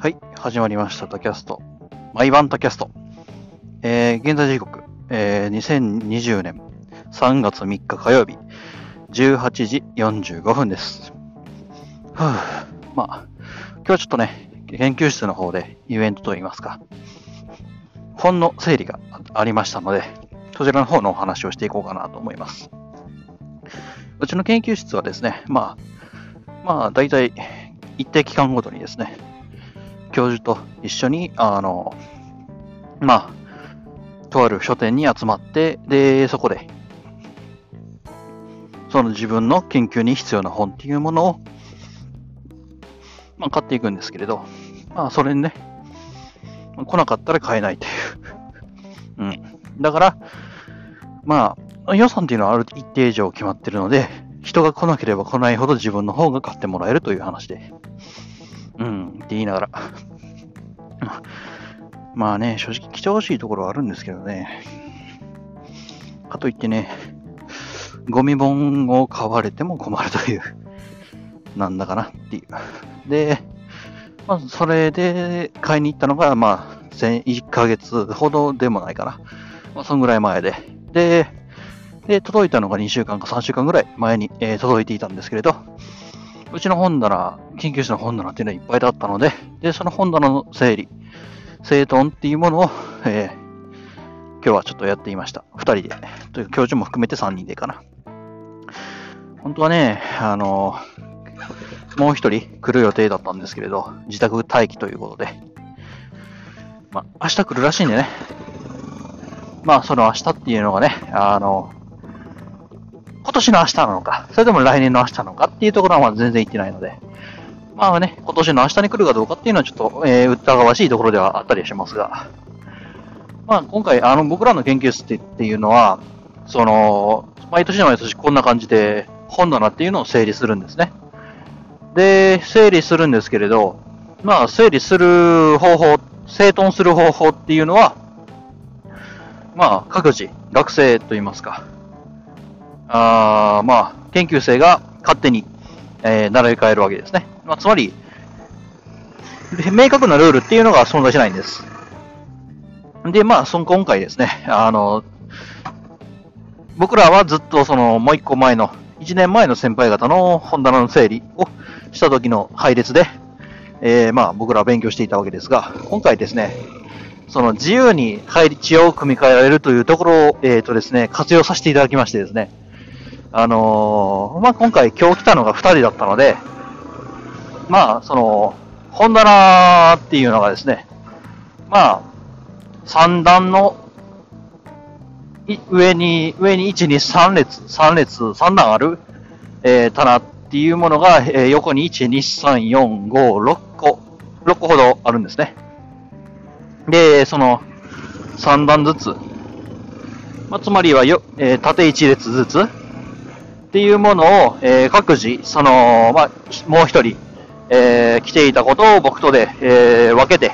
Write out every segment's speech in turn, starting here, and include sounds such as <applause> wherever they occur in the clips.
はい、始まりました、タキャスト。毎晩タキャスト。えー、現在時刻、えー、2020年3月3日火曜日、18時45分です。はぁ、まあ、今日はちょっとね、研究室の方でイベントといいますか、本の整理がありましたので、そちらの方のお話をしていこうかなと思います。うちの研究室はですね、まあ、まあ、大体、一定期間ごとにですね、教授と一緒に、あの、まあ、とある書店に集まって、で、そこで、その自分の研究に必要な本っていうものを、まあ、買っていくんですけれど、まあ、それにね、来なかったら買えないという。うん。だから、まあ、予算っていうのはある一定以上決まってるので、人が来なければ来ないほど自分の方が買ってもらえるという話で。うん、って言いながら。<laughs> まあね、正直来てほしいところはあるんですけどね。かといってね、ゴミ本を買われても困るという、なんだかなっていう。で、まあ、それで買いに行ったのが、まあ、1ヶ月ほどでもないかな。まあ、そんぐらい前で。で、で、届いたのが2週間か3週間ぐらい前に、えー届いていたんですけれど、うちの本棚、研究室の本棚っていうのはいっぱいだったので、で、その本棚の整理、整頓っていうものを、えー今日はちょっとやっていました。二人で。という教授も含めて3人でかな。本当はね、あのもう一人来る予定だったんですけれど、自宅待機ということで、まあ、明日来るらしいんでね。まあ、その明日っていうのがね、あの、今年の明日なのか、それとも来年の明日なのかっていうところはまだ全然言ってないので、まあね、今年の明日に来るかどうかっていうのはちょっと、えー疑わしいところではあったりしますが、まあ今回、あの、僕らの研究室ってっていうのは、その、毎年毎年こんな感じで本棚っていうのを整理するんですね。で、整理するんですけれど、まあ整理する方法、整頓する方法っていうのは、まあ各自、学生といいますか、あーまあ、研究生が勝手に、えー並べ替えるわけですね。まあ、つまり、明確なルールっていうのが存在しないんです。で、まあ、その今回ですね、あの、僕らはずっとその、もう一個前の、一年前の先輩方の本棚の整理をした時の配列で、えーまあ、僕らは勉強していたわけですが、今回ですね、その自由に配置を組み替えられるというところを、えーとですね、活用させていただきましてですね、あのーまあ、今回今日来たのが2人だったので、まあ、その、本棚っていうのがですね、まあ、3段のい上に、上に1、2、3列、3列、3段ある、えー棚っていうものが、えー横に1、2、3、4、5、6個、6個ほどあるんですね。で、その、3段ずつ、まあ、つまりはよ、えー縦1列ずつ、っていうものを、えー各自、その、まあ、もう一人、えー来ていたことを僕とで、えー分けて、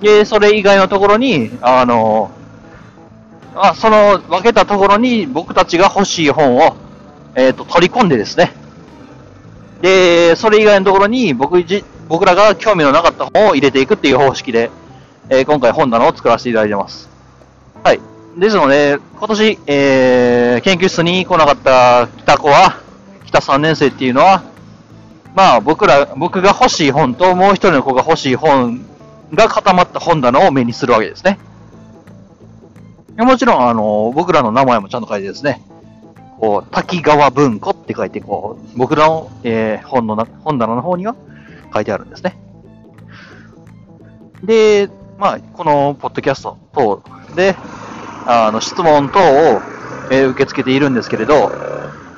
で、それ以外のところに、あの、あその分けたところに僕たちが欲しい本を、えっ、と、取り込んでですね。で、それ以外のところに僕じ僕らが興味のなかった本を入れていくっていう方式で、え今回本棚を作らせていただいてます。はい。ですので、今年、えー研究室に来なかった北子は、北3年生っていうのは、まあ僕ら、僕が欲しい本ともう一人の子が欲しい本が固まった本棚を目にするわけですね。もちろん、あの、僕らの名前もちゃんと書いてですね、こう、滝川文庫って書いて、こう、僕らの、えー本のな、本棚の方には書いてあるんですね。で、まあ、このポッドキャスト等で、あの、質問等を、え受け付けているんですけれど、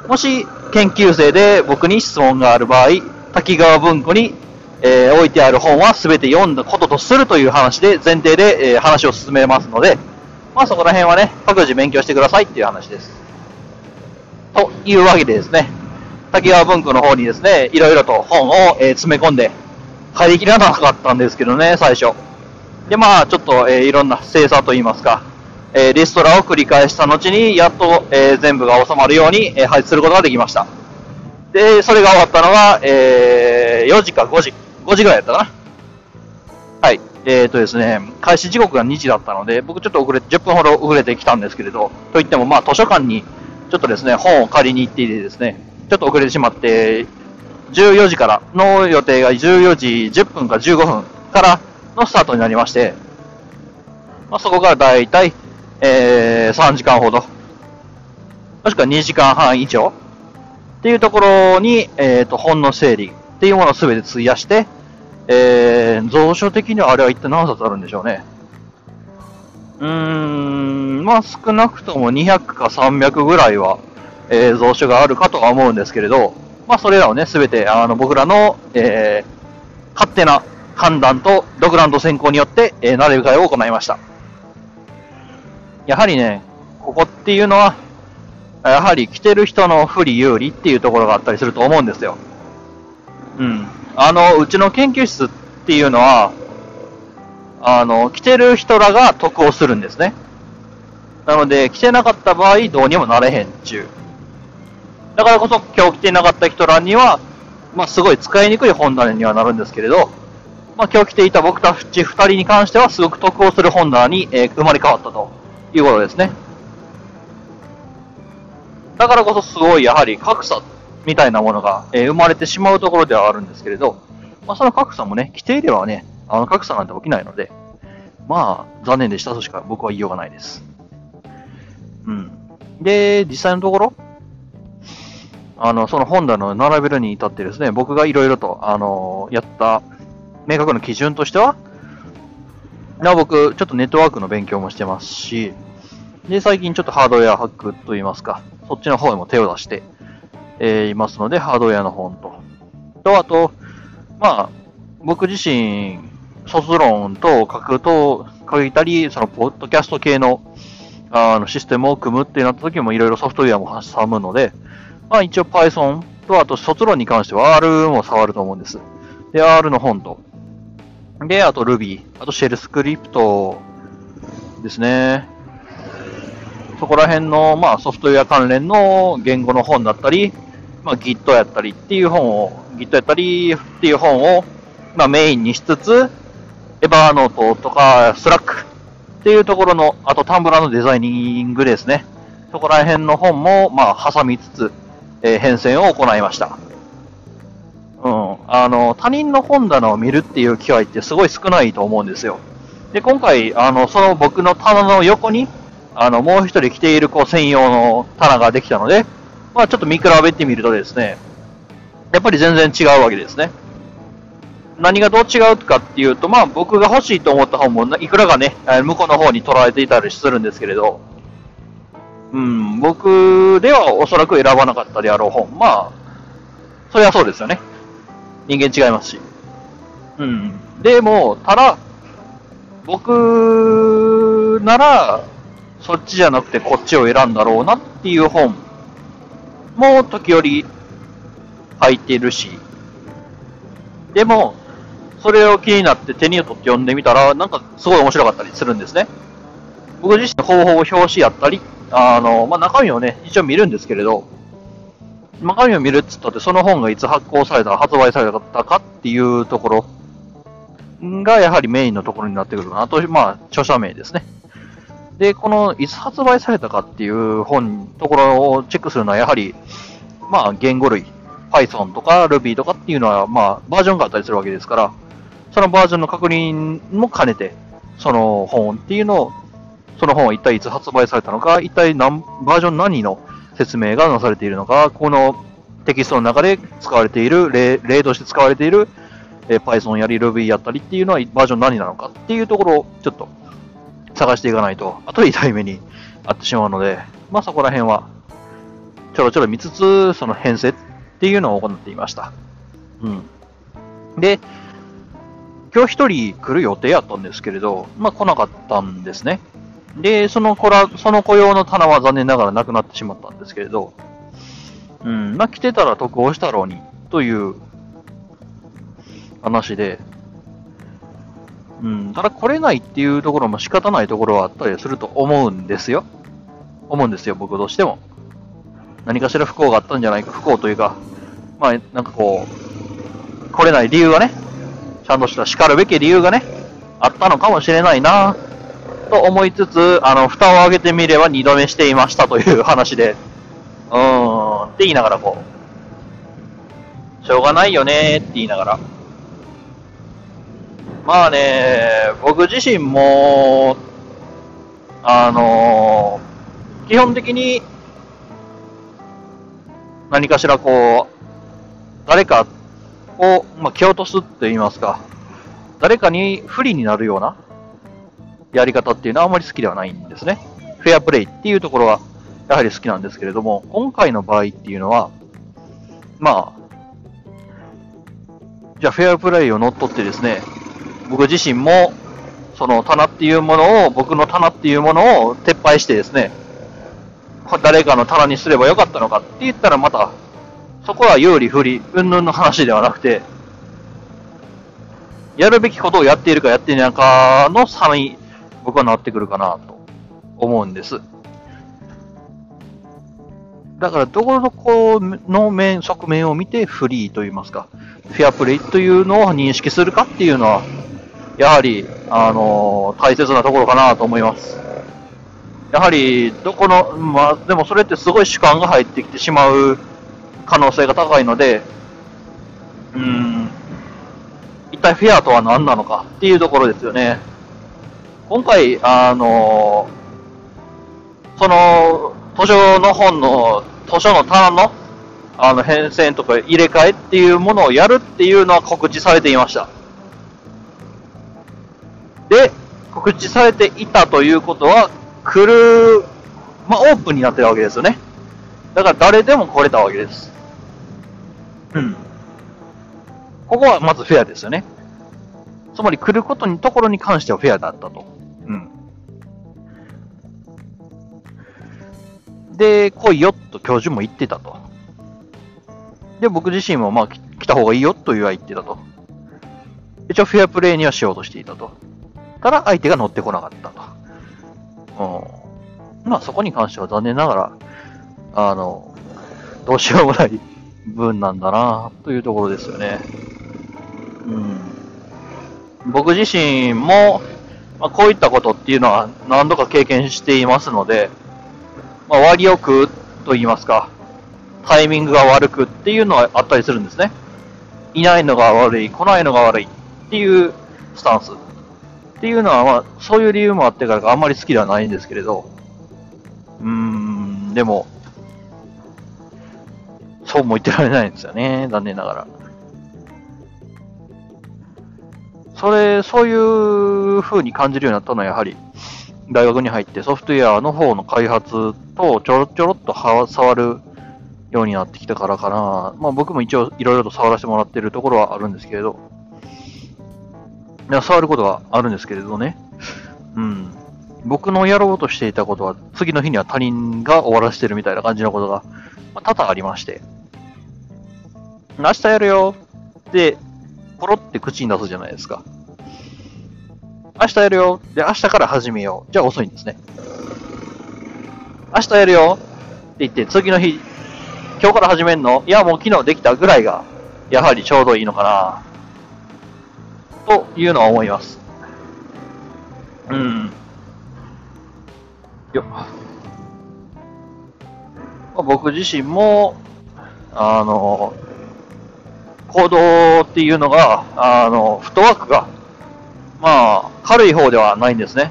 もし研究生で僕に質問がある場合、滝川文庫に、え置いてある本は全て読んだこととするという話で、前提で、え話を進めますので、まあそこら辺はね、各自勉強してくださいっていう話です。というわけでですね、滝川文庫の方にですね、いろいろと本を、え詰め込んで、入りきらなかったんですけどね、最初。で、まあちょっと、えーいろんな精査といいますか、えリストラを繰り返した後に、やっと、え全部が収まるように、え配置することができました。で、それが終わったのが、えー4時か5時、5時ぐらいだったかな。はい。えっ、ー、とですね、開始時刻が2時だったので、僕ちょっと遅れて、10分ほど遅れてきたんですけれど、といってもまあ図書館にちょっとですね、本を借りに行っていてですね、ちょっと遅れてしまって、14時からの予定が14時10分か15分からのスタートになりまして、まあ、そこからだいたい、えー、3時間ほど、もしくは2時間半以上っていうところに、えっ、ー、と、本の整理っていうものをすべて費やして、えー、蔵書的にはあれは一体何冊あるんでしょうね。うーん、まあ少なくとも200か300ぐらいは、えー、蔵書があるかとは思うんですけれど、まあそれらをね、すべてあの僕らの、えー、勝手な判断と独断と選考によって、えー、並び替えを行いました。やはりね、ここっていうのは、やはり来てる人の不利有利っていうところがあったりすると思うんですよ。うん。あの、うちの研究室っていうのは、あの、来てる人らが得をするんですね。なので、来てなかった場合、どうにもなれへんちゅう。だからこそ、今日来てなかった人らには、まあ、すごい使いにくい本棚にはなるんですけれど、まあ、今日来ていた僕たち二人に関しては、すごく得をする本棚に、えー、生まれ変わったということですね。だからこそ、すごい、やはり格差みたいなものが、えー、生まれてしまうところではあるんですけれど、まあ、その格差もね、規定ではね、あの格差なんて起きないので、まあ、残念でしたとしか僕は言いようがないです。うん。で、実際のところ、あの、その本棚の並べるに至ってですね、僕がいろいろと、あの、やった明確な基準としては、な僕、ちょっとネットワークの勉強もしてますし、で、最近ちょっとハードウェアハックといいますか、そっちの方にも手を出して、えー、いますので、ハードウェアの本と。と、あと、まあ、僕自身、卒論と書くと、書いたり、その、ポッドキャスト系の、あの、システムを組むってなった時もいろいろソフトウェアも挟むので、まあ一応 Python と、あと卒論に関しては R も触ると思うんです。で、R の本と。で、あと Ruby、あとシェルスクリプトですね。そこら辺の、まあ、ソフトウェア関連の言語の本だったり、まあ、Git やったりっていう本を、Git やったりっていう本を、まあ、メインにしつつ、エバーノートとか、スラックっていうところの、あとタンブラーのデザイニングですね。そこら辺の本も、まあ、挟みつつ、えー、変遷を行いました。うん。あの、他人の本棚を見るっていう機会ってすごい少ないと思うんですよ。で、今回、あの、その僕の棚の横に、あの、もう一人来ている子専用の棚ができたので、まあちょっと見比べてみるとですね、やっぱり全然違うわけですね。何がどう違うかっていうと、まあ僕が欲しいと思った本もいくらかね、向こうの方に捉えていたりするんですけれど、うん、僕ではおそらく選ばなかったであろう本。まあ、それはそうですよね。人間違いますし。うん。でも、ただ、僕なら、そっちじゃなくてこっちを選んだろうなっていう本も時折入っているし、でも、それを気になって手に取って読んでみたら、なんかすごい面白かったりするんですね。僕自身ほぼほぼ表紙やったり、あの、まあ、中身をね、一応見るんですけれど、中身を見るっつったって、その本がいつ発行された、発売されたかっていうところが、やはりメインのところになってくるかな。あと、まあ、著者名ですね。で、この、いつ発売されたかっていう本、ところをチェックするのは、やはり、まあ、言語類、Python とか Ruby とかっていうのは、まあ、バージョンがあったりするわけですから、そのバージョンの確認も兼ねて、その本っていうのを、その本は一体いつ発売されたのか、一体何、バージョン何の説明がなされているのか、このテキストの中で使われている、例例として使われている、え Python やり Ruby やったりっていうのはバージョン何なのかっていうところをちょっと探していかないと、後で痛い目にあってしまうので、まあそこら辺は、ちょろちょろ見つつ、その編成っていうのを行っていました。うん。で、今日一人来る予定やったんですけれど、まあ来なかったんですね。で、その子ら、その子用の棚は残念ながらなくなってしまったんですけれど、うん、まあ来てたら得をしたろうに、という話で、うん、ただ来れないっていうところも仕方ないところはあったりすると思うんですよ。思うんですよ、僕としても。何かしら不幸があったんじゃないか、不幸というか、まあ、なんかこう、来れない理由がね、ちゃんとした叱るべき理由がね、あったのかもしれないな、と思いつつ、あの、蓋を開けてみれば二度目していましたという話で、うーん、って言いながらこう、しょうがないよねって言いながら。まあね、僕自身も、あのー、基本的に、何かしらこう、誰かを、まあ、蹴落とすって言いますか、誰かに不利になるようなやり方っていうのはあまり好きではないんですね。フェアプレイっていうところはやはり好きなんですけれども、今回の場合っていうのは、まあ、じゃあフェアプレイを乗っ取ってですね、僕自身も、その棚っていうものを、僕の棚っていうものを撤廃してですね、誰かの棚にすればよかったのかって言ったらまた、そこは有利不利、云々の話ではなくて、やるべきことをやっているかやっていないかの差に僕はなってくるかなと思うんです。だから、どこどこの面、側面を見てフリーといいますか、フェアプレイというのを認識するかっていうのは、やはり、あのー、大切なところかなと思います。やはり、どこの、まあ、でもそれってすごい主観が入ってきてしまう可能性が高いので、うん、一体フェアとは何なのかっていうところですよね。今回、あのー、その、図書の本の、図書の棚の、あの、変遷とか入れ替えっていうものをやるっていうのは告知されていました。で、告知されていたということは、来る、まあ、オープンになってるわけですよね。だから誰でも来れたわけです。うん。ここはまずフェアですよね。つまり来ることに、ところに関してはフェアだったと。で、来いよと教授も言ってたと。で、僕自身もまあ来た方がいいよとは言ってたと。一応フェアプレイにはしようとしていたと。ただ相手が乗ってこなかったと。うん。まあそこに関しては残念ながら、あの、どうしようもない分なんだなというところですよね。うん。僕自身も、まあ、こういったことっていうのは何度か経験していますので、まあ、割よくと言いますか、タイミングが悪くっていうのはあったりするんですね。いないのが悪い、来ないのが悪いっていうスタンス。っていうのは、まあ、そういう理由もあってからあんまり好きではないんですけれど、うーん、でも、そうも言ってられないんですよね、残念ながら。それ、そういう風に感じるようになったのは、やはり、大学に入ってソフトウェアの方の開発とちょろちょろっと触るようになってきたからかな。まあ僕も一応いろいろと触らせてもらってるところはあるんですけれど、いや触ることはあるんですけれどね。うん。僕のやろうとしていたことは、次の日には他人が終わらせてるみたいな感じのことが、多々ありまして。明日やるよって、ポロって口に出すじゃないですか。明日やるよ。で、明日から始めよう。じゃあ遅いんですね。明日やるよって言って、次の日、今日から始めんの？いや、もう昨日できたぐらいが、やはりちょうどいいのかな。というのは思います。うん。よまあ、僕自身も、あの、行動っていうのが、あの、フットワークがまあ、軽い方ではないんですね。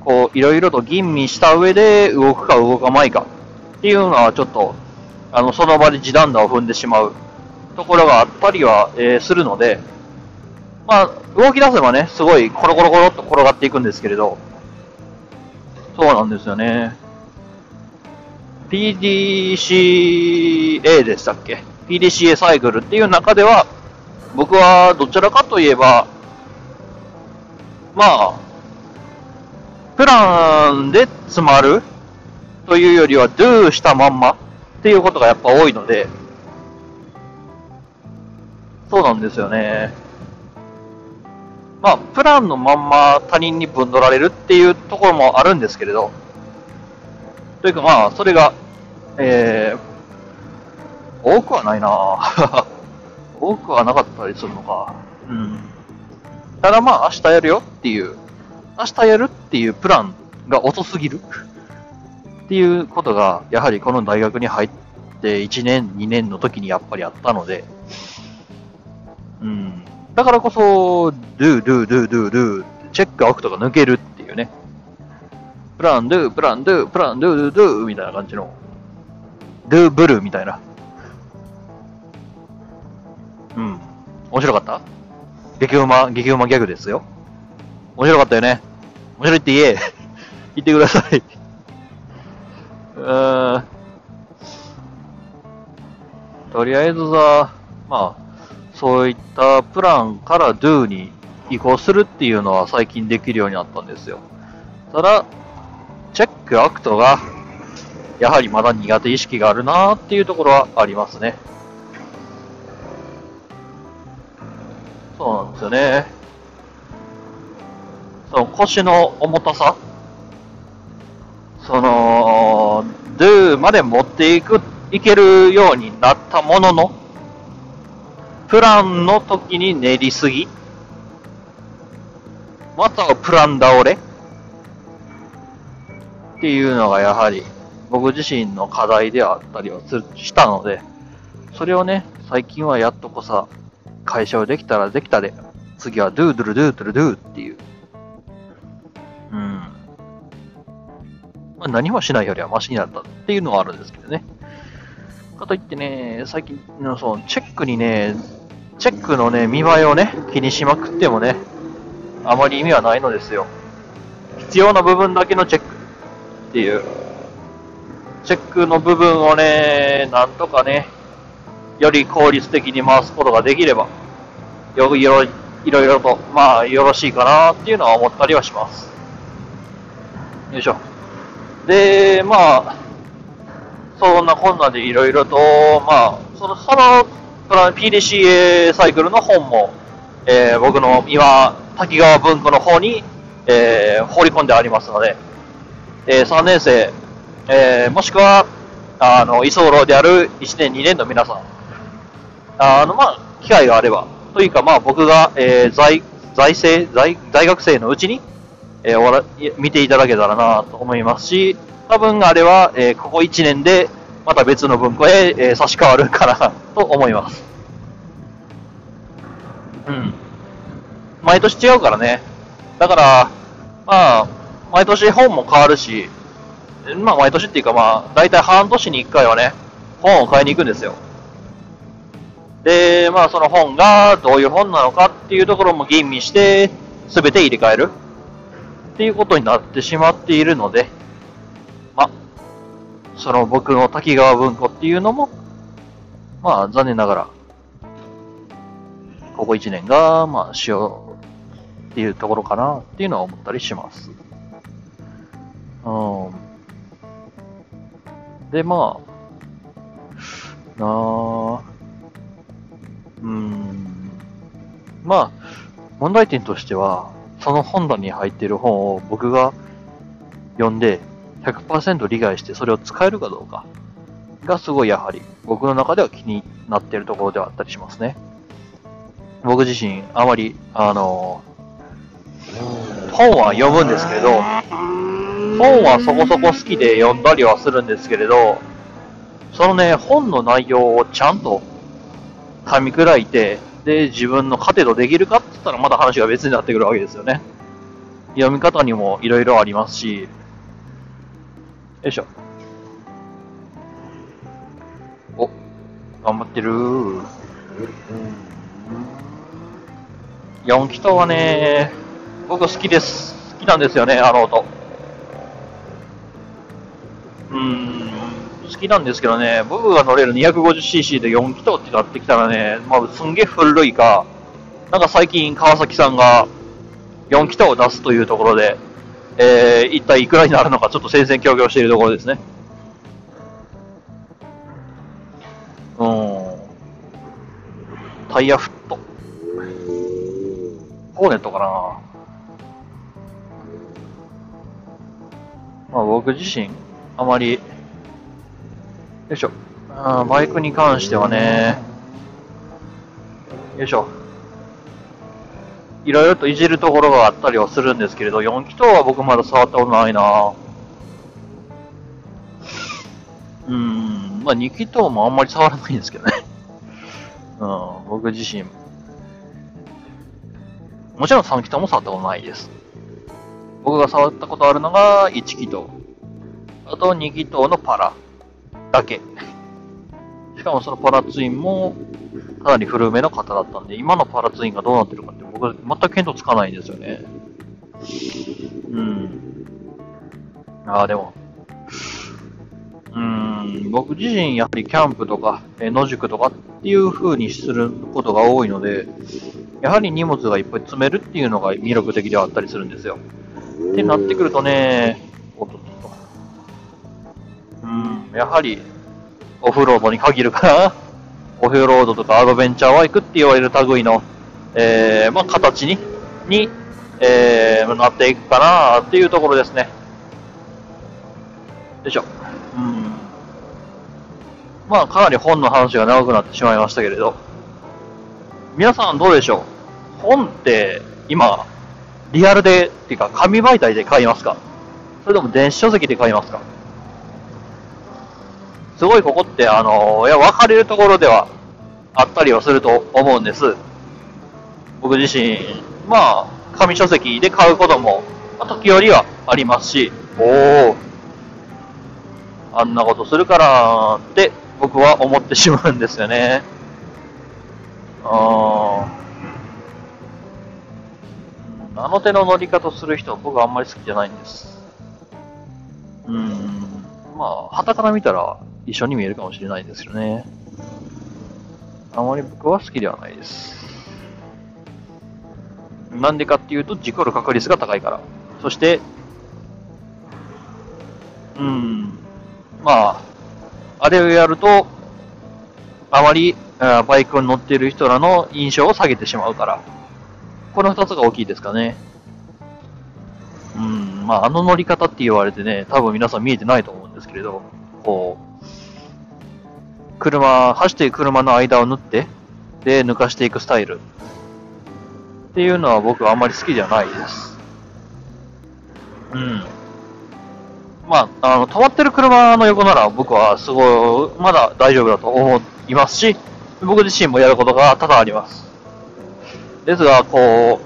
こう、いろいろと吟味した上で動くか動かないかっていうのはちょっと、あの、その場で地団打を踏んでしまうところがあったりは、えー、するので、まあ、動き出せばね、すごいコロコロコロっと転がっていくんですけれど、そうなんですよね。PDCA でしたっけ ?PDCA サイクルっていう中では、僕はどちらかといえば、まあ、プランで詰まるというよりは、do したまんまっていうことがやっぱ多いので、そうなんですよね。まあ、プランのまんま他人にぶん取られるっていうところもあるんですけれど、というかまあ、それが、えー、多くはないな <laughs> 多くはなかったりするのか。うん。ただまあ、明日やるよっていう、明日やるっていうプランが遅すぎるっていうことが、やはりこの大学に入って1年、2年の時にやっぱりあったので、うん。だからこそ、ドゥ、ドゥ、ドゥ、ドゥ、ドゥ、チェックアウトが抜けるっていうね。プラン、ドゥ、プラン、ドゥ、プラン、ドゥ、ドゥ、ドゥ、みたいな感じの、ドゥ、ブルーみたいな。うん。面白かった？激うま、激うまギャグですよ。面白かったよね。面白いって言え。<laughs> 言ってください。うーん。とりあえずさ、まあ、そういったプランから Do に移行するっていうのは最近できるようになったんですよ。ただ、チェックアクトが、やはりまだ苦手意識があるなーっていうところはありますね。そうなんですよね。その腰の重たさ。その、Do まで持っていく、いけるようになったものの、プランの時に練りすぎ。またはプラン倒れ。っていうのがやはり僕自身の課題であったりはしたので、それをね、最近はやっとこさ、解消できたらできたで、次はドゥードゥルドゥードゥルドゥーっていう。うん。まあ、何もしないよりはマシになったっていうのはあるんですけどね。かといってね、最近のそのチェックにね、チェックのね、見栄えをね、気にしまくってもね、あまり意味はないのですよ。必要な部分だけのチェックっていう。チェックの部分をね、なんとかね、より効率的に回すことができれば、よいろいろいろと、まあ、よろしいかなっていうのは思ったりはします。よいしょ。で、まあ、そんなこんなでいろいろと、まあ、その、その、その PDCA サイクルの本も、えー僕の今、滝川文庫の方に、えー放り込んでありますので、えー3年生、えーもしくは、あの、居候である1年、2年の皆さん、あの、まあ、機会があれば、というか、まあ、僕が、えー在、在生、在、在学生のうちに、えーおら見ていただけたらなと思いますし、多分あれは、えーここ1年で、また別の文庫へ、えー差し替わるかなと思います。うん。毎年違うからね。だから、まあ、毎年本も変わるし、まあ毎年っていうかまあ、大体半年に1回はね、本を買いに行くんですよ。で、まあその本がどういう本なのかっていうところも吟味して、すべて入れ替えるっていうことになってしまっているので、まあ、その僕の滝川文庫っていうのも、まあ残念ながら、ここ1年が、まあ、しようっていうところかなっていうのは思ったりします。うん。で、まあ、なあ、まあ、問題点としては、その本棚に入っている本を僕が読んで100%理解してそれを使えるかどうかがすごいやはり僕の中では気になっているところではあったりしますね。僕自身、あまり、あの、本は読むんですけど、本はそこそこ好きで読んだりはするんですけれど、そのね、本の内容をちゃんと噛み砕いて、で、自分の糧とできるかって言ったらまだ話が別になってくるわけですよね。読み方にもいろいろありますし、よいしょ。お、頑張ってるー。4気筒はね、僕好きです。好きなんですよね、あの音。うん、好きなんですけどね、僕が乗れる 250cc で4気筒ってなってきたらね、まあ、すんげえ古いか、なんか最近川崎さんが4気筒を出すというところで、えー、一体いくらになるのかちょっと戦々恐々しているところですね。うん。タイヤフット。ホーネットかなまあ僕自身、あまり、よいしょ。あバイクに関してはね、よいしょ。いろいろといじるところがあったりはするんですけれど、4気筒は僕まだ触ったことないなうん、まあ2気筒もあんまり触らないんですけどね。<laughs> うん、僕自身。もちろん3気筒も触ったことないです。僕が触ったことあるのが1気筒。あと2気筒のパラだけ。しかもそのパラツインもかなり古めの方だったんで、今のパラツインがどうなってるかって僕全く見当つかないんですよね。うん。ああ、でも、うん、僕自身やはりキャンプとか、え野宿とかっていう風にすることが多いので、やはり荷物がいっぱい詰めるっていうのが魅力的ではあったりするんですよ。ってなってくるとね、おっとっと。やはり、オフロードに限るかな。<laughs> オフロードとかアドベンチャーワイクって言われる類の、えー、まあ、形に、に、えー、なっていくかなっていうところですね。よいしょ。うん。まあ、かなり本の話が長くなってしまいましたけれど、皆さんどうでしょう本って今、リアルで、っていうか紙媒体で買いますかそれとも電子書籍で買いますかすごいここって、あの、いや、分かれるところではあったりはすると思うんです。僕自身、まあ、紙書籍で買うことも、まあ、時折はありますし、おお、あんなことするからって僕は思ってしまうんですよね。ああの手の乗り方する人、僕はあんまり好きじゃないんです。うん。まあ、旗から見たら、一緒に見えるかもしれないですよね。あまり僕は好きではないです。なんでかっていうと、事故る確率が高いから。そして、うん、まあ、あれをやると、あまりバイクに乗っている人らの印象を下げてしまうから。この二つが大きいですかね。うん、まあ、あの乗り方って言われてね、多分皆さん見えてないと思うんですけれど、こう、車、走っている車の間を縫って、で、抜かしていくスタイル。っていうのは僕はあんまり好きじゃないです。うん。まあ、あの、止まってる車の横なら僕はすごい、まだ大丈夫だと思いますし、僕自身もやることが多々あります。ですが、こ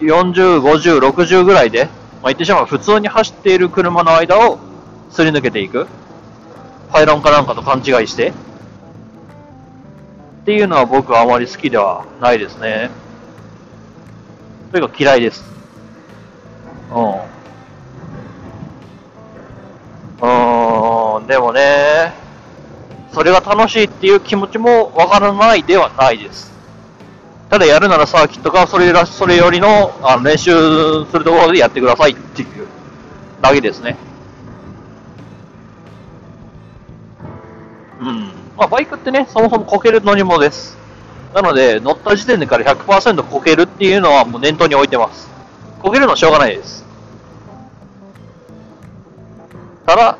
う、40、50、60ぐらいで、まあ、言ってしまう普通に走っている車の間をすり抜けていく。パイロンかなんかと勘違いして、っていうのは僕はあまり好きではないですね。というか嫌いです。うん。うん、でもね、それが楽しいっていう気持ちもわからないではないです。ただやるならサーキットがそれらそれよりのあの練習するところでやってくださいっていうだけですね。うん。まあ、バイクってね、そもそもこける乗り物です。なので、乗った時点でから100%こけるっていうのはもう念頭に置いてます。こけるのはしょうがないです。ただ、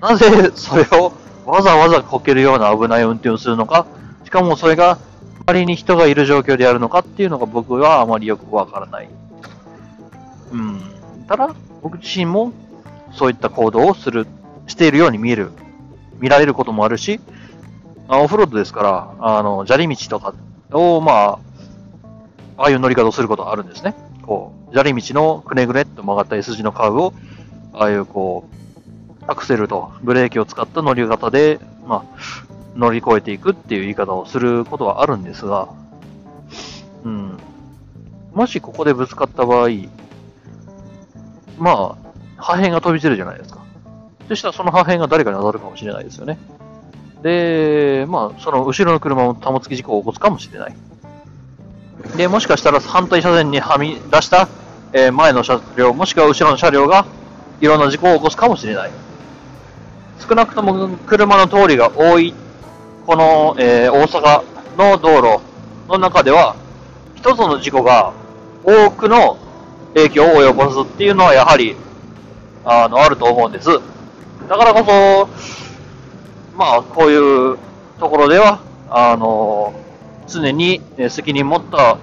なぜそれをわざわざこけるような危ない運転をするのか、しかもそれが周りに人がいる状況でやるのかっていうのが僕はあまりよくわからない。うん。ただ、僕自身もそういった行動をする、しているように見える、見られることもあるし、あオフロードですから、あの、砂利道とかを、まあ、ああいう乗り方をすることがあるんですね。こう、砂利道のくねぐねっと曲がった S 字のカーブを、ああいうこう、アクセルとブレーキを使った乗り方で、まあ、乗り越えていくっていう言い方をすることはあるんですが、うん。もしここでぶつかった場合、まあ、破片が飛び散るじゃないですか。そしたらその破片が誰かに当たるかもしれないですよね。で、まあ、その後ろの車も玉突き事故を起こすかもしれない。で、もしかしたら反対車線にはみ出した、えー、前の車両、もしくは後ろの車両がいろんな事故を起こすかもしれない。少なくとも車の通りが多い、この、えー、大阪の道路の中では、一つの事故が多くの影響を及ぼすっていうのはやはり、あの、あると思うんです。だからこそ、まあ、こういうところでは、あの、常に責任持った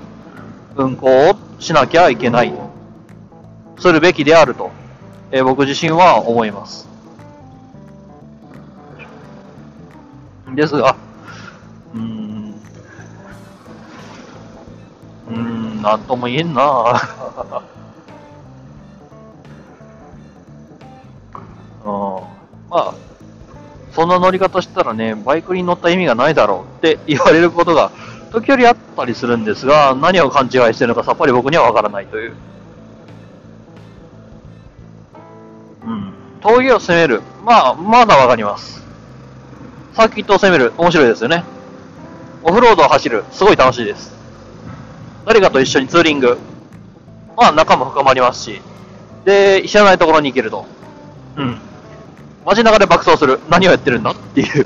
運行をしなきゃいけない、するべきであると、え、僕自身は思います。ですが、うーん、うーん、なんとも言えんな <laughs> うん、まあ、そんな乗り方したらね、バイクに乗った意味がないだろうって <laughs> 言われることが時折あったりするんですが、何を勘違いしてるのかさっぱり僕にはわからないという。うん。峠を攻める。まあ、まだわかります。サーキットを攻める。面白いですよね。オフロードを走る。すごい楽しいです。誰かと一緒にツーリング。まあ、仲も深まりますし。で、知らないところに行けると。うん。街中で爆走する。何をやってるんだっていう。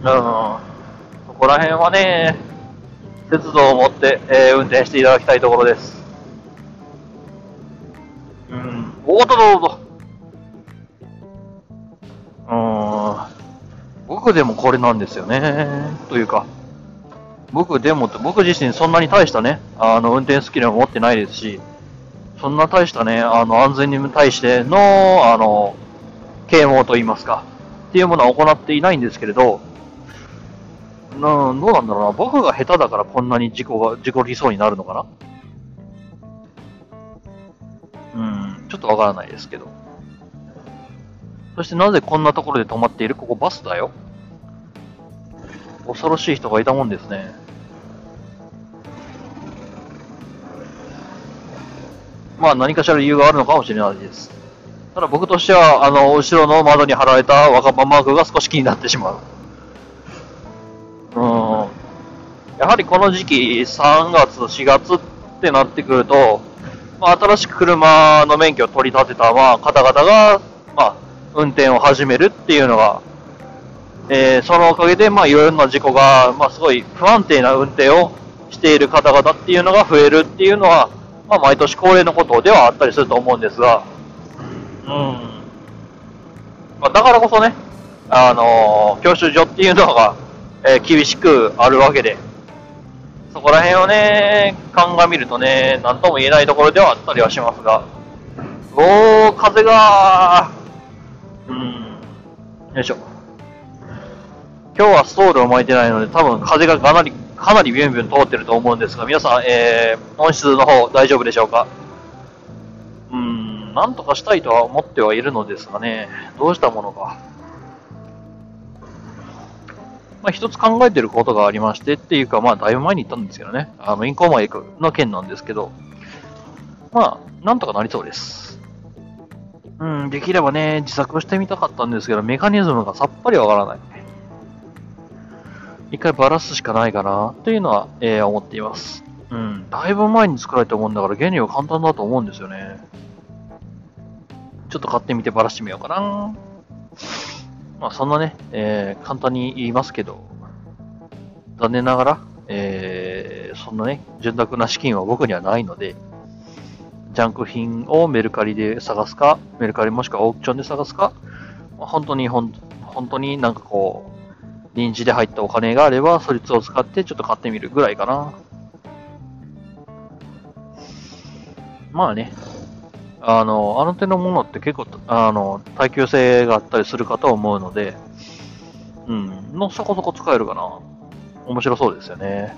うん。そこら辺はね、鉄道を持って、えー、運転していただきたいところです。うん。おーとどうぞ。うん。僕でもこれなんですよね。というか、僕でも、僕自身そんなに大したね、あの、運転スキルも持ってないですし、そんな大したね、あの、安全に対しての、あの、啓蒙といいますか、っていうものは行っていないんですけれど、などうなんだろうな、僕が下手だからこんなに事故が、事故りそうになるのかな？うん、ちょっとわからないですけど。そしてなぜこんなところで止まっている？ここバスだよ。恐ろしい人がいたもんですね。まあ何かしら理由があるのかもしれないです。ただ僕としては、あの、後ろの窓に貼られた若葉マークが少し気になってしまう。うん。やはりこの時期、3月、4月ってなってくると、まあ、新しく車の免許を取り立てた、まあ、方々が、まあ、運転を始めるっていうのが、えー、そのおかげで、まあ、いろいろな事故が、まあ、すごい不安定な運転をしている方々っていうのが増えるっていうのは、まあ、毎年恒例のことではあったりすると思うんですが、うん。まあ、だからこそね、あのー、教習所っていうのが、えー、厳しくあるわけで、そこら辺をね、鑑みるとね、なんとも言えないところではあったりはしますが、おー、風が、うん、よいしょ。今日はストールを巻いてないので、多分風がかなり、かなりビュンビュン通ってると思うんですが、皆さん、えー、音質の方大丈夫でしょうか？うーん、なんとかしたいとは思ってはいるのですがね、どうしたものか。まあ、一つ考えてることがありましてっていうか、まあ、だいぶ前に言ったんですけどね、あの、インコーマイクの件なんですけど、まあ、なんとかなりそうです。うん、できればね、自作してみたかったんですけど、メカニズムがさっぱりわからない。一回ばらすしかないかな、というのは、えー、思っています。うん、だいぶ前に作られたもんだから原理は簡単だと思うんですよね。ちょっと買ってみてばらしてみようかな。まあそんなね、えー、簡単に言いますけど、残念ながら、えー、そんなね、潤沢な資金は僕にはないので、ジャンク品をメルカリで探すか、メルカリもしくはオークションで探すか、本当に本当になんかこう、臨時で入ったお金があれば、そいつを使ってちょっと買ってみるぐらいかな。まあね、あの、あの手のものって結構、あの、耐久性があったりするかと思うので、うん、のそこそこ使えるかな。面白そうですよね。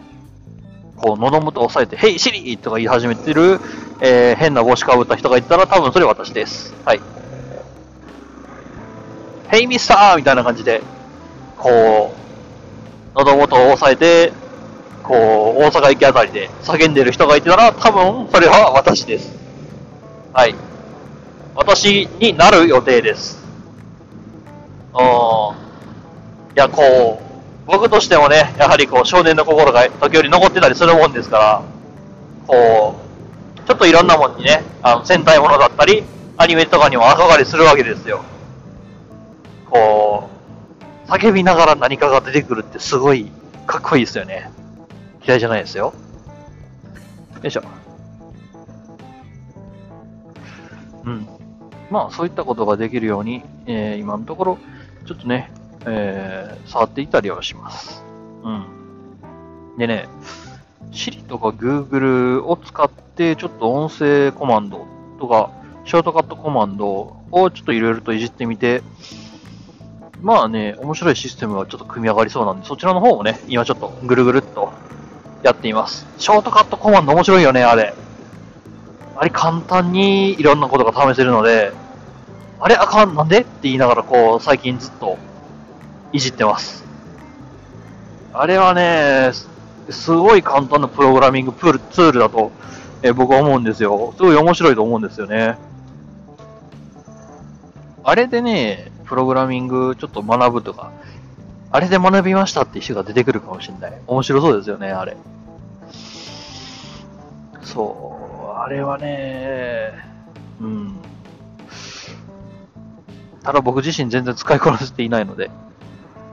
こう、喉元押さえて、ヘイシリーとか言い始めてる、えー、変な帽子かぶった人がいたら多分それ私です。はい。ヘイミスターみたいな感じで、こう、喉元を押さえて、こう、大阪駅あたりで叫んでる人がいてたら多分それは私です。はい。私になる予定です。うん。いや、こう、僕としてもね、やはりこう、少年の心が時折残ってたりするもんですから、こう、ちょっといろんなもんにね、あの、戦隊ものだったり、アニメとかにも憧れするわけですよ。こう、叫びながら何かが出てくるってすごいかっこいいですよね。嫌いじゃないですよ。よいしょ。うん。まあ、そういったことができるように、えー、今のところ、ちょっとね、えー、触っていたりはします。うん。でね、Siri とか Google を使って、ちょっと音声コマンドとか、ショートカットコマンドをちょっといろいろといじってみて、まあね、面白いシステムがちょっと組み上がりそうなんで、そちらの方をね、今ちょっとぐるぐるっとやっています。ショートカットコマンド面白いよね、あれ。あれ簡単にいろんなことが試せるので、あれあかん、なんでって言いながらこう、最近ずっといじってます。あれはね、すごい簡単なプログラミングプールツールだと、え僕は思うんですよ。すごい面白いと思うんですよね。あれでね、プログラミングちょっと学ぶとか、あれで学びましたって人が出てくるかもしれない。面白そうですよね、あれ。そう、あれはね、うん。ただ僕自身全然使いこなせていないので、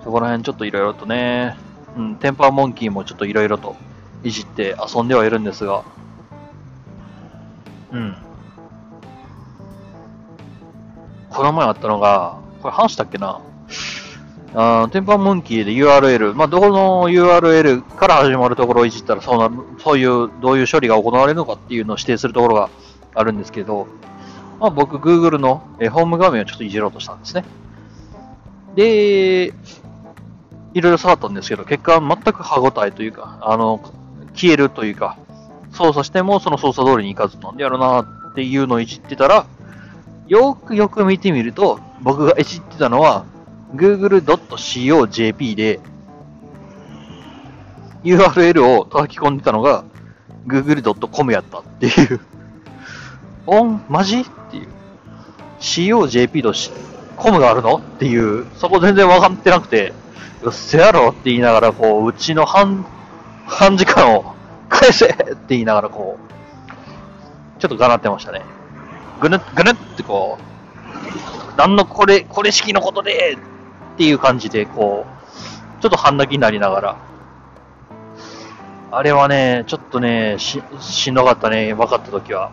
そこら辺ちょっといろいろとね、うん、テンパーモンキーもちょっといろいろといじって遊んではいるんですが、うん。この前あったのが、これ話したっけな？あテンパーモンキーで URL、まあ、どこの URL から始まるところをいじったらそうなる、そういう、どういう処理が行われるのかっていうのを指定するところがあるんですけど、まあ、僕、Google のえホーム画面をちょっといじろうとしたんですね。で、いろいろ触ったんですけど、結果全く歯応えというか、あの、消えるというか、操作してもその操作通りにいかずなんでやろなっていうのをいじってたら、よくよく見てみると、僕がいじってたのは、google.co.jp で、URL を叩き込んでたのが、google.com やったっていう。おん、マジっていう。co.jp と com があるのっていう、そこ全然分かってなくて、うっせやろって言いながら、こう、うちの半、半時間を返せって言いながら、こう、ちょっとがなってましたね。ぐぬっ、ぐぬってこう、なんのこれ、これ式のことでっていう感じで、こう、ちょっと半泣きになりながら、あれはね、ちょっとね、し、しんどかったね、分かったときは。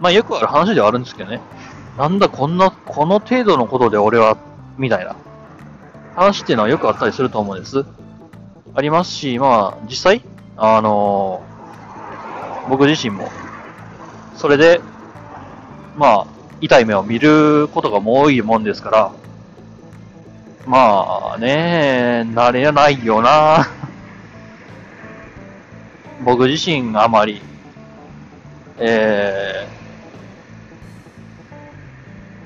まあよくある話ではあるんですけどね。なんだ、こんな、この程度のことで俺は、みたいな話っていうのはよくあったりすると思うんです。ありますし、まあ、実際、あの僕自身も、それで、まあ、痛い目を見ることがも多いもんですから、まあね、慣れないよな。<laughs> 僕自身あまり、え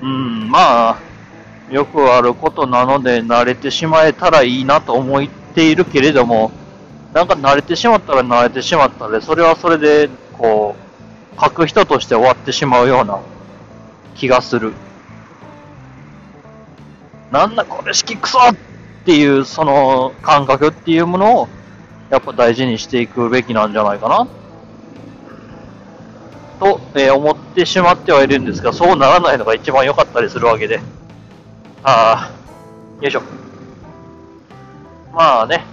ー、うん、まあ、よくあることなので慣れてしまえたらいいなと思っているけれども、なんか慣れてしまったら慣れてしまったで、それはそれで、こう、書く人として終わってしまうような気がする。なんだこれ式クソっていうその感覚っていうものをやっぱ大事にしていくべきなんじゃないかなと、えー思ってしまってはいるんですが、そうならないのが一番良かったりするわけで。ああ、よいしょ。まあね、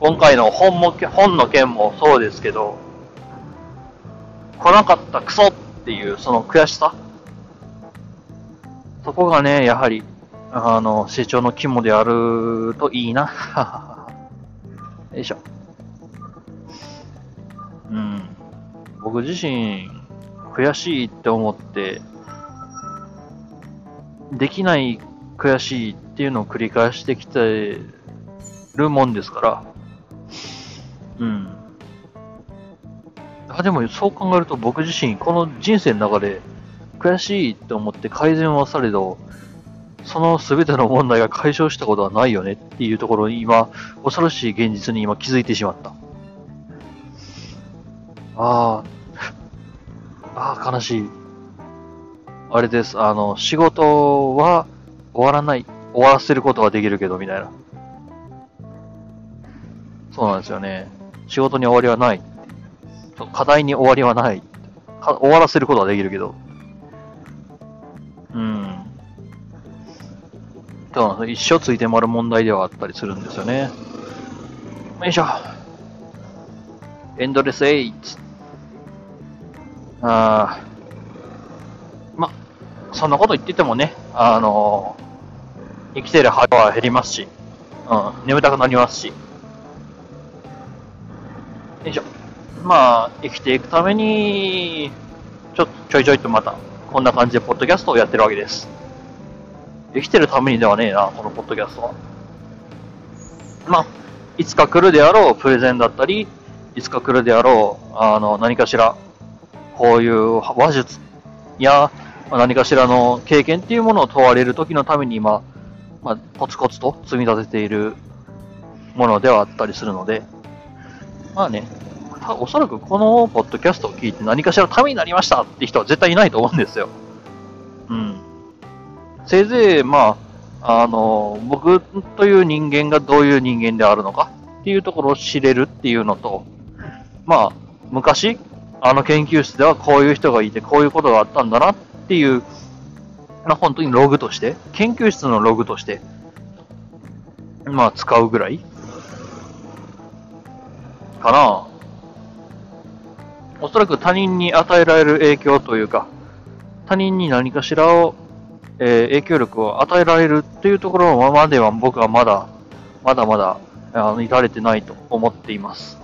今回の本も本の件もそうですけど、来なかったクソっていうその悔しさそこがね、やはり、あの、成長の肝であるといいな。<laughs> よいしょ。うん。僕自身、悔しいって思って、できない悔しいっていうのを繰り返してきてるもんですから、うん。あ、でもそう考えると僕自身、この人生の中で悔しいって思って改善はされど、その全ての問題が解消したことはないよねっていうところに今、恐ろしい現実に今気づいてしまった。ああ、ああ、悲しい。あれです。あの、仕事は終わらない。終わらせることはできるけど、みたいな。そうなんですよね。仕事に終わりはない。課題に終わりはない。終わらせることはできるけど。そう一生ついて回る問題ではあったりするんですよね。よいしょ。エンドレスエイツ。あーま、そんなこと言っててもね、あの生きてる歯は減りますし、うん、眠たくなりますし、よいしょ。まあ、生きていくために、ちょ、ちょいちょいとまた、こんな感じでポッドキャストをやってるわけです。生きてるためにではねえな、このポッドキャストは。まあ、いつか来るであろうプレゼンだったり、いつか来るであろう、あの、何かしら、こういう話術や、何かしらの経験っていうものを問われる時のために今、まあ、コツコツと積み立てているものではあったりするので、まあね、おそらくこのポッドキャストを聞いて何かしらためになりましたって人は絶対いないと思うんですよ。せいぜい、まあ、あの、僕という人間がどういう人間であるのかっていうところを知れるっていうのと、まあ、昔、あの研究室ではこういう人がいて、こういうことがあったんだなっていう、まあ、本当にログとして、研究室のログとして、まあ、使うぐらいかな。おそらく他人に与えられる影響というか、他人に何かしらをえ、影響力を与えられるっていうところまでは僕はまだ、まだまだ、あの、至れてないと思っています。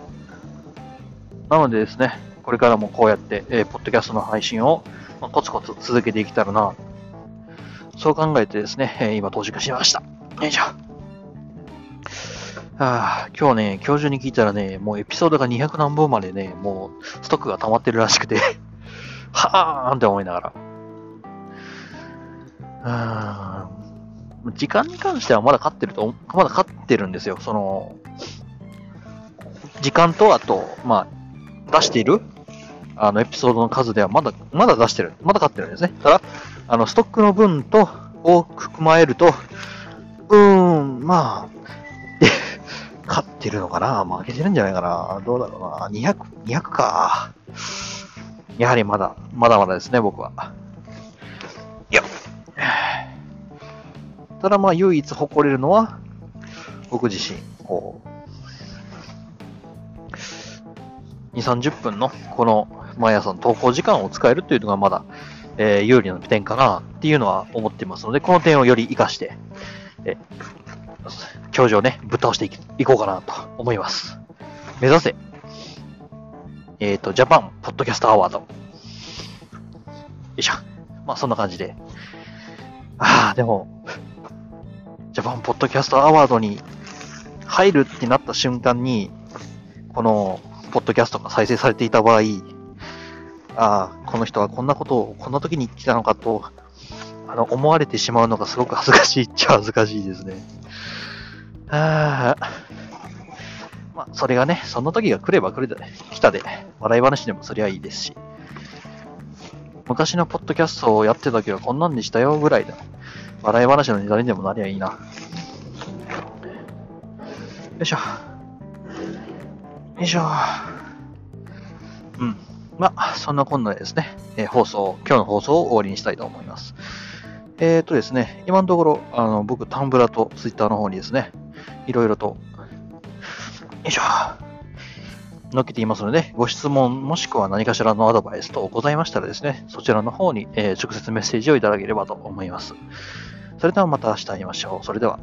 なのでですね、これからもこうやって、えー、ポッドキャストの配信を、まあ、コツコツ続けていけたらな、そう考えてですね、えー、今到着しました。よいしょ。あ今日ね、今日中に聞いたらね、もうエピソードが200何本までね、もうストックが溜まってるらしくてはーんって思いながら。うん。時間に関してはまだ勝ってると、まだ勝ってるんですよ。その、時間と、あと、まあ、出している、あの、エピソードの数ではまだ、まだ出してる。まだ勝ってるんですね。ただ、あの、ストックの分と、多く含まえると、うーん、まあ、<laughs> 勝ってるのかな負けてるんじゃないかなどうだろうな ?200、200か。やはりまだ、まだまだですね、僕は。<sighs> ただまあ唯一誇れるのは、僕自身、こう、2、30分のこの毎朝の投稿時間を使えるというのがまだ、えー、有利な点かなっていうのは思っていますので、この点をより活かして、え教授をね、ぶっ倒していこうかなと思います。目指せ、えっ、ー、と、ジャパンポッドキャストアワード。よいしょ。まあ、そんな感じで。ああ、でも、ジャパンポッドキャストアワードに入るってなった瞬間に、このポッドキャストが再生されていた場合、ああ、この人はこんなことをこんな時に来たのかと、あの、思われてしまうのがすごく恥ずかしいっちゃ恥ずかしいですね。ああ、まあ、それがね、その時が来れば来るで、来たで、笑い話でもそりゃいいですし、昔のポッドキャストをやってた時はこんなんでしたよぐらいだ。笑い話のネタにでもなりゃいいな。よいしょ。よいしょ。うん。まあ、そんなこんなでですね、えー、放送、今日の放送を終わりにしたいと思います。えっ、ー、とですね、今のところ、あの、僕、タンブラとツイッターの方にですね、いろいろと、よいしょ。載っけていますので、ご質問もしくは何かしらのアドバイス等ございましたらですね、そちらの方に、えー、直接メッセージをいただければと思います。それではまた明日会いましょう。それでは。